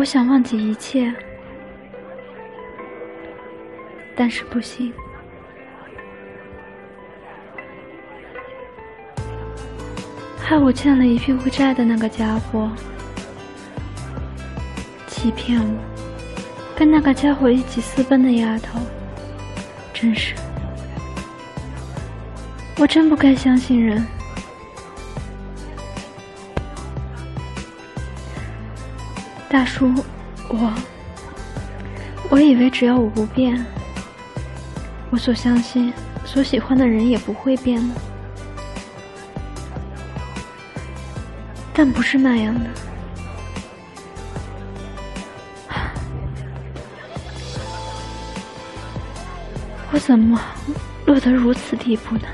我想忘记一切，但是不行。害我欠了一屁股债的那个家伙，欺骗我，跟那个家伙一起私奔的丫头，真是，我真不该相信人。大叔，我，我以为只要我不变，我所相信、所喜欢的人也不会变的，但不是那样的。我怎么落得如此地步呢？